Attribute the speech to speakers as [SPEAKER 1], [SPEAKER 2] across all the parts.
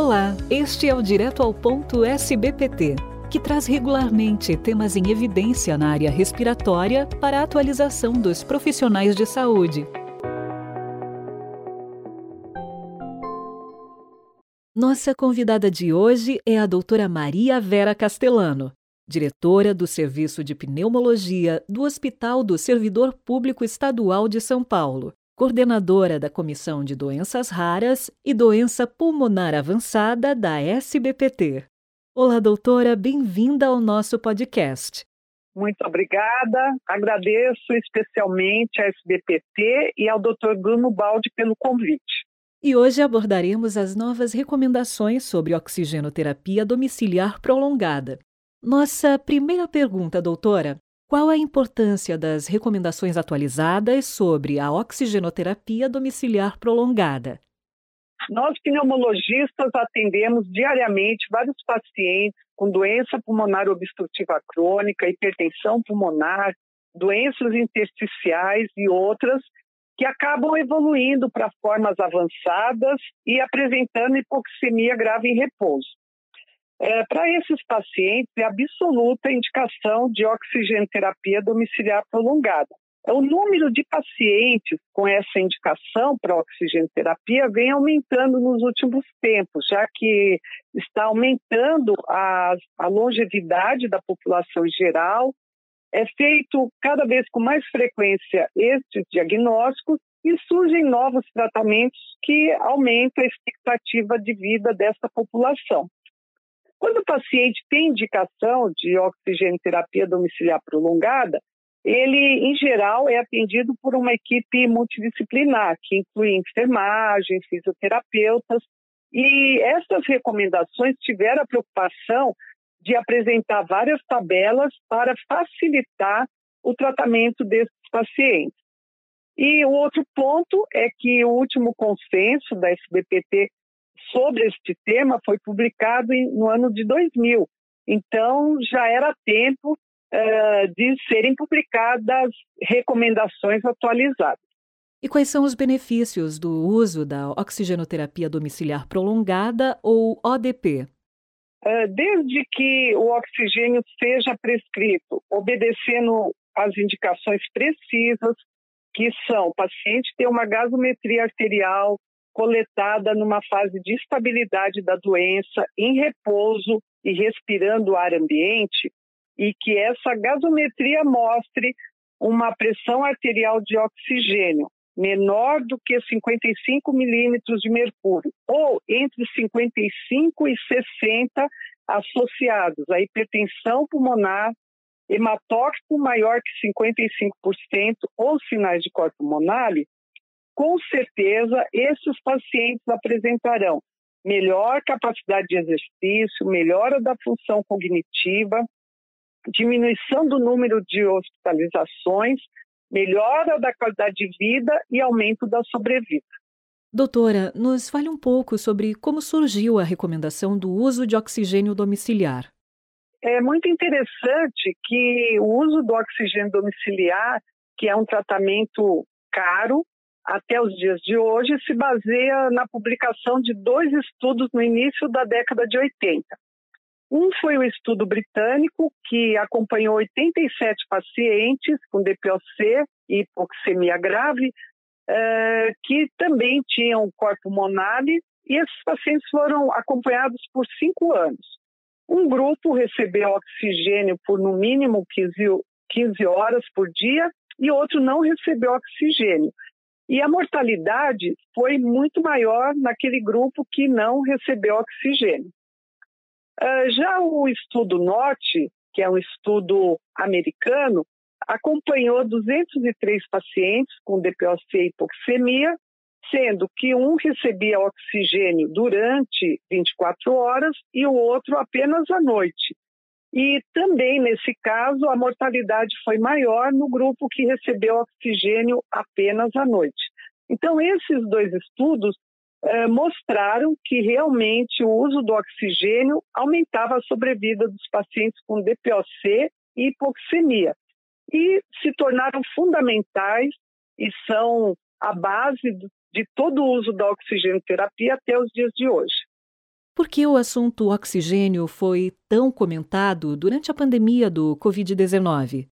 [SPEAKER 1] Olá, este é o Direto ao Ponto SBPT, que traz regularmente temas em evidência na área respiratória para a atualização dos profissionais de saúde. Nossa convidada de hoje é a doutora Maria Vera Castellano, diretora do Serviço de Pneumologia do Hospital do Servidor Público Estadual de São Paulo coordenadora da Comissão de Doenças Raras e Doença Pulmonar Avançada da SBPT. Olá, doutora, bem-vinda ao nosso podcast.
[SPEAKER 2] Muito obrigada. Agradeço especialmente à SBPT e ao Dr. Bruno Baldi pelo convite.
[SPEAKER 1] E hoje abordaremos as novas recomendações sobre oxigenoterapia domiciliar prolongada. Nossa primeira pergunta, doutora, qual a importância das recomendações atualizadas sobre a oxigenoterapia domiciliar prolongada?
[SPEAKER 2] Nós, pneumologistas, atendemos diariamente vários pacientes com doença pulmonar obstrutiva crônica, hipertensão pulmonar, doenças intersticiais e outras que acabam evoluindo para formas avançadas e apresentando hipoxemia grave em repouso. É, Para esses pacientes, é absoluta indicação de oxigenoterapia domiciliar prolongada. É, o número de pacientes com essa indicação para oxigenoterapia vem aumentando nos últimos tempos, já que está aumentando a, a longevidade da população em geral. É feito cada vez com mais frequência estes diagnósticos e surgem novos tratamentos que aumentam a expectativa de vida dessa população. Quando o paciente tem indicação de oxigenoterapia domiciliar prolongada, ele, em geral, é atendido por uma equipe multidisciplinar, que inclui enfermagem, fisioterapeutas, e essas recomendações tiveram a preocupação de apresentar várias tabelas para facilitar o tratamento desses pacientes. E o outro ponto é que o último consenso da SBPT sobre este tema foi publicado em, no ano de 2000. Então, já era tempo uh, de serem publicadas recomendações atualizadas.
[SPEAKER 1] E quais são os benefícios do uso da oxigenoterapia domiciliar prolongada ou ODP?
[SPEAKER 2] Uh, desde que o oxigênio seja prescrito, obedecendo às indicações precisas, que são o paciente ter uma gasometria arterial coletada numa fase de estabilidade da doença, em repouso e respirando o ar ambiente, e que essa gasometria mostre uma pressão arterial de oxigênio menor do que 55 milímetros de mercúrio, ou entre 55 e 60 associados à hipertensão pulmonar, hematócrito maior que 55% ou sinais de corpo monale, com certeza esses pacientes apresentarão melhor capacidade de exercício, melhora da função cognitiva, diminuição do número de hospitalizações, melhora da qualidade de vida e aumento da sobrevida.
[SPEAKER 1] Doutora, nos fale um pouco sobre como surgiu a recomendação do uso de oxigênio domiciliar.
[SPEAKER 2] É muito interessante que o uso do oxigênio domiciliar, que é um tratamento caro, até os dias de hoje se baseia na publicação de dois estudos no início da década de 80. Um foi o estudo britânico, que acompanhou 87 pacientes com DPOC e hipoxemia grave, eh, que também tinham corpo monale, e esses pacientes foram acompanhados por cinco anos. Um grupo recebeu oxigênio por no mínimo 15, 15 horas por dia e outro não recebeu oxigênio. E a mortalidade foi muito maior naquele grupo que não recebeu oxigênio. Uh, já o estudo norte, que é um estudo americano, acompanhou 203 pacientes com DPOC e hipoxemia, sendo que um recebia oxigênio durante 24 horas e o outro apenas à noite. E também, nesse caso, a mortalidade foi maior no grupo que recebeu oxigênio apenas à noite. Então, esses dois estudos eh, mostraram que realmente o uso do oxigênio aumentava a sobrevida dos pacientes com DPOC e hipoxemia. E se tornaram fundamentais e são a base de todo o uso da oxigenoterapia até os dias de hoje.
[SPEAKER 1] Por que o assunto oxigênio foi tão comentado durante a pandemia do Covid-19?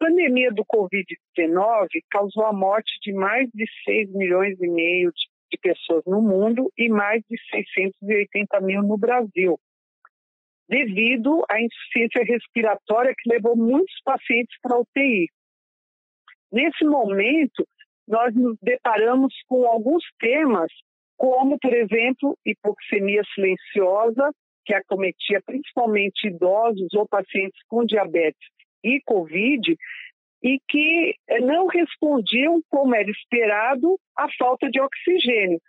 [SPEAKER 2] A pandemia do Covid-19 causou a morte de mais de 6 milhões e meio de pessoas no mundo e mais de 680 mil no Brasil, devido à insuficiência respiratória que levou muitos pacientes para a UTI. Nesse momento, nós nos deparamos com alguns temas, como, por exemplo, hipoxemia silenciosa, que acometia principalmente idosos ou pacientes com diabetes e Covid, e que não respondiam, como era esperado, à falta de oxigênio.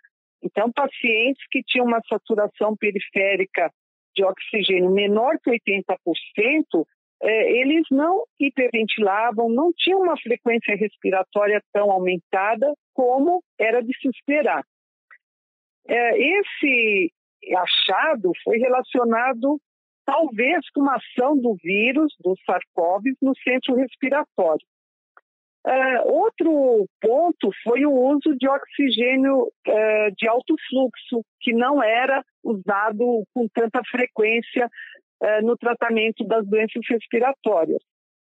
[SPEAKER 2] Então, pacientes que tinham uma saturação periférica de oxigênio menor que 80%, é, eles não hiperventilavam, não tinham uma frequência respiratória tão aumentada como era de se esperar. É, esse achado foi relacionado talvez com uma ação do vírus, do SARS-CoV, no centro respiratório. Uh, outro ponto foi o uso de oxigênio uh, de alto fluxo, que não era usado com tanta frequência uh, no tratamento das doenças respiratórias.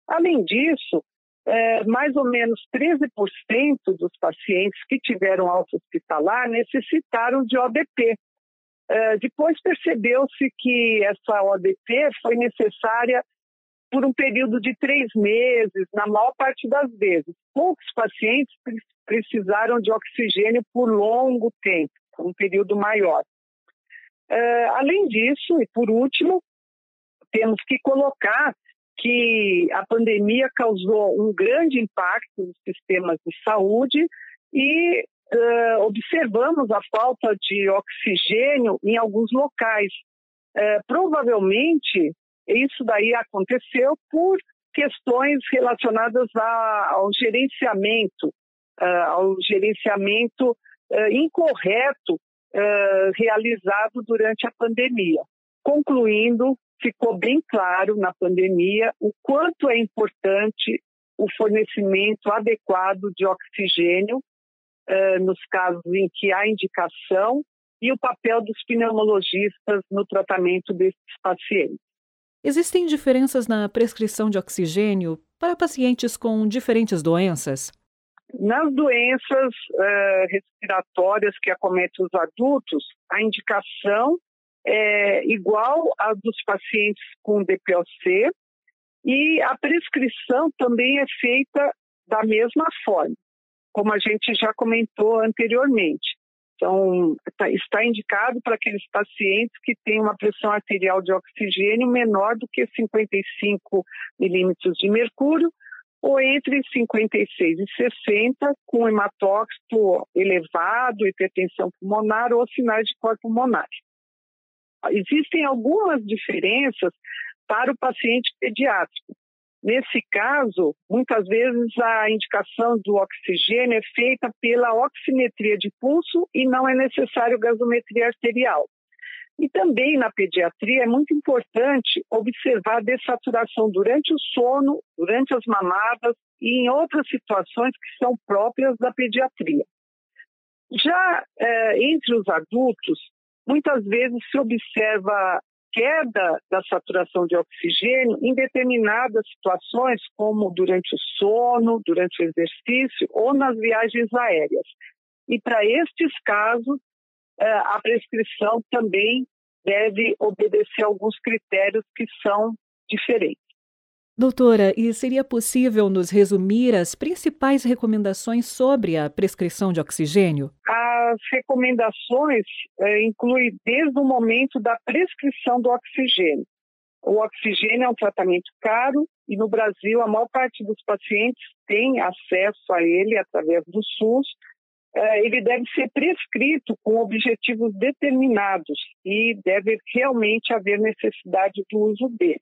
[SPEAKER 2] Além disso, mais ou menos 13% dos pacientes que tiveram alta hospitalar necessitaram de ODP. Depois percebeu-se que essa ODP foi necessária por um período de três meses, na maior parte das vezes. Poucos pacientes precisaram de oxigênio por longo tempo, por um período maior. Uh, além disso, e por último, temos que colocar que a pandemia causou um grande impacto nos sistemas de saúde e observamos a falta de oxigênio em alguns locais. Uh, provavelmente isso daí aconteceu por questões relacionadas a, ao gerenciamento, uh, ao gerenciamento incorreto realizado durante a pandemia. Concluindo, ficou bem claro na pandemia o quanto é importante o fornecimento adequado de oxigênio nos casos em que há indicação e o papel dos pneumologistas no tratamento desses pacientes.
[SPEAKER 1] Existem diferenças na prescrição de oxigênio para pacientes com diferentes doenças?
[SPEAKER 2] Nas doenças uh, respiratórias que acometem os adultos, a indicação é igual à dos pacientes com DPOC e a prescrição também é feita da mesma forma, como a gente já comentou anteriormente. Então, tá, está indicado para aqueles pacientes que têm uma pressão arterial de oxigênio menor do que 55 milímetros de mercúrio, ou entre 56 e 60, com hematóxito elevado, hipertensão pulmonar ou sinais de cor pulmonar. Existem algumas diferenças para o paciente pediátrico. Nesse caso, muitas vezes a indicação do oxigênio é feita pela oximetria de pulso e não é necessário gasometria arterial. E também na pediatria é muito importante observar a dessaturação durante o sono, durante as mamadas e em outras situações que são próprias da pediatria. Já eh, entre os adultos, muitas vezes se observa queda da saturação de oxigênio em determinadas situações, como durante o sono, durante o exercício ou nas viagens aéreas. E para estes casos, eh, a prescrição também deve obedecer alguns critérios que são diferentes.
[SPEAKER 1] Doutora, e seria possível nos resumir as principais recomendações sobre a prescrição de oxigênio?
[SPEAKER 2] As recomendações é, incluem desde o momento da prescrição do oxigênio. O oxigênio é um tratamento caro e no Brasil a maior parte dos pacientes tem acesso a ele através do SUS. É, ele deve ser prescrito com objetivos determinados e deve realmente haver necessidade do uso dele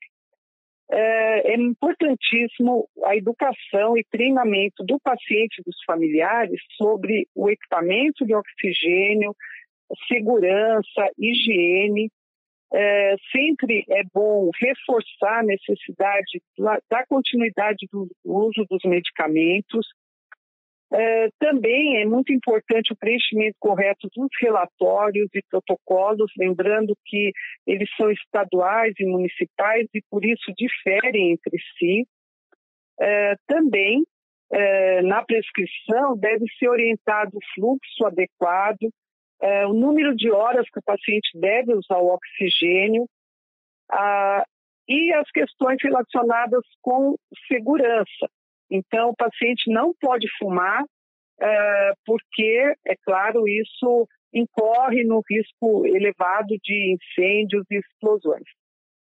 [SPEAKER 2] é, é importantíssimo a educação e treinamento do paciente e dos familiares sobre o equipamento de oxigênio, segurança, higiene. É, sempre é bom reforçar a necessidade da continuidade do uso dos medicamentos. É, também é muito importante o preenchimento correto dos relatórios e protocolos, lembrando que eles são estaduais e municipais e por isso diferem entre si. É, também, é, na prescrição, deve ser orientado o fluxo adequado, é, o número de horas que o paciente deve usar o oxigênio a, e as questões relacionadas com segurança. Então, o paciente não pode fumar, é, porque, é claro, isso incorre no risco elevado de incêndios e explosões.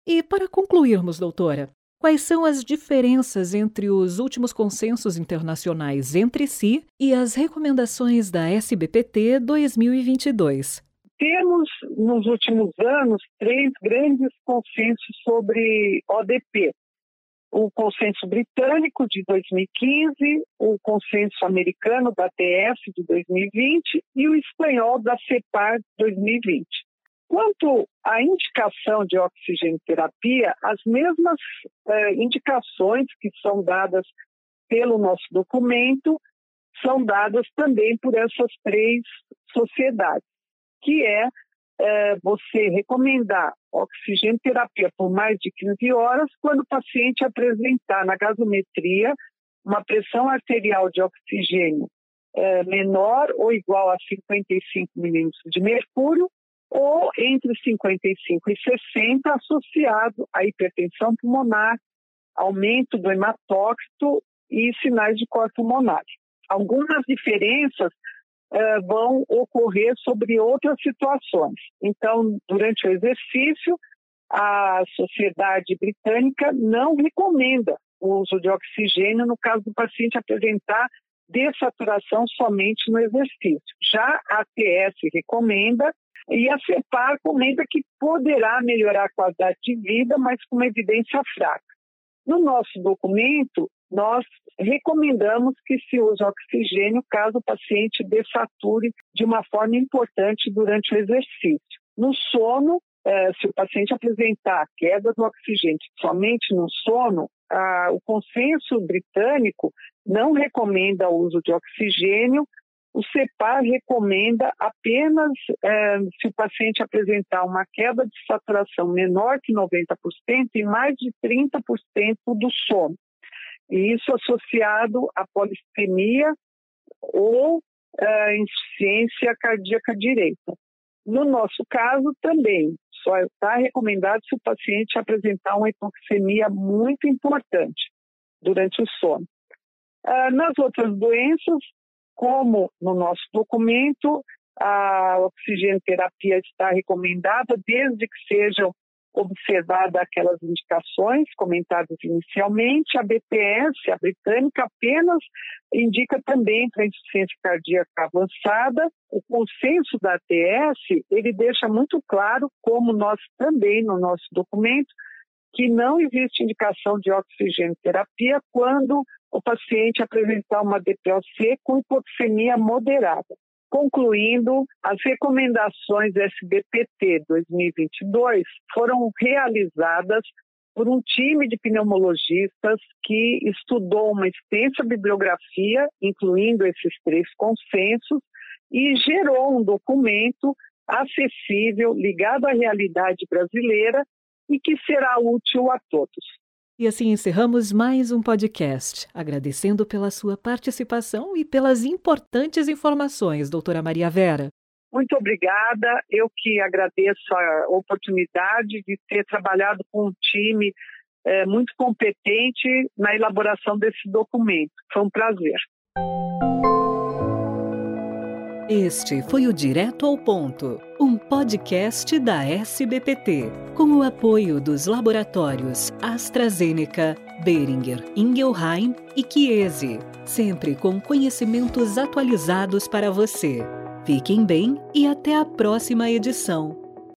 [SPEAKER 1] E para concluirmos, doutora, quais são as diferenças entre os últimos consensos internacionais entre si e as recomendações da SBPT 2022?
[SPEAKER 2] Temos, nos últimos anos, três grandes consensos sobre ODP, o consenso britânico de 2015, o consenso americano da TS de 2020 e o espanhol da CEPAR 2020. Quanto à indicação de oxigenoterapia, as mesmas eh, indicações que são dadas pelo nosso documento são dadas também por essas três sociedades, que é é, você recomendar oxigenoterapia por mais de 15 horas quando o paciente apresentar na gasometria uma pressão arterial de oxigênio é, menor ou igual a 55 milímetros de mercúrio ou entre 55 e 60 associado à hipertensão pulmonar, aumento do hematócrito e sinais de corpo pulmonar. Algumas diferenças eh, vão ocorrer sobre outras situações. Então, durante o exercício, a sociedade britânica não recomenda o uso de oxigênio no caso do paciente apresentar dessaturação somente no exercício. Já a TS recomenda e a CEPAR comenta que poderá melhorar a qualidade de vida, mas com uma evidência fraca. No nosso documento, nós recomendamos que se use oxigênio caso o paciente desature de uma forma importante durante o exercício. No sono, eh, se o paciente apresentar queda do oxigênio somente no sono, o consenso britânico não recomenda o uso de oxigênio. O CEPAR recomenda apenas eh, se o paciente apresentar uma queda de saturação menor que 90% e mais de 30% do sono e isso associado à polissemia ou à insuficiência cardíaca direita. No nosso caso, também, só está recomendado se o paciente apresentar uma hipoxemia muito importante durante o sono. Ah, nas outras doenças, como no nosso documento, a oxigenoterapia está recomendada desde que sejam observada aquelas indicações comentadas inicialmente, a BPS, a britânica, apenas indica também para insuficiência cardíaca avançada. O consenso da ATS, ele deixa muito claro, como nós também no nosso documento, que não existe indicação de oxigenoterapia quando o paciente apresentar uma DPOC com hipoxemia moderada. Concluindo, as recomendações SBPT 2022 foram realizadas por um time de pneumologistas que estudou uma extensa bibliografia, incluindo esses três consensos, e gerou um documento acessível, ligado à realidade brasileira e que será útil a todos.
[SPEAKER 1] E assim encerramos mais um podcast, agradecendo pela sua participação e pelas importantes informações, doutora Maria Vera.
[SPEAKER 2] Muito obrigada. Eu que agradeço a oportunidade de ter trabalhado com um time é, muito competente na elaboração desse documento. Foi um prazer.
[SPEAKER 1] Este foi o Direto ao Ponto, um podcast da SBPT, com o apoio dos laboratórios AstraZeneca, Beringer, Ingelheim e Chiesi, sempre com conhecimentos atualizados para você. Fiquem bem e até a próxima edição.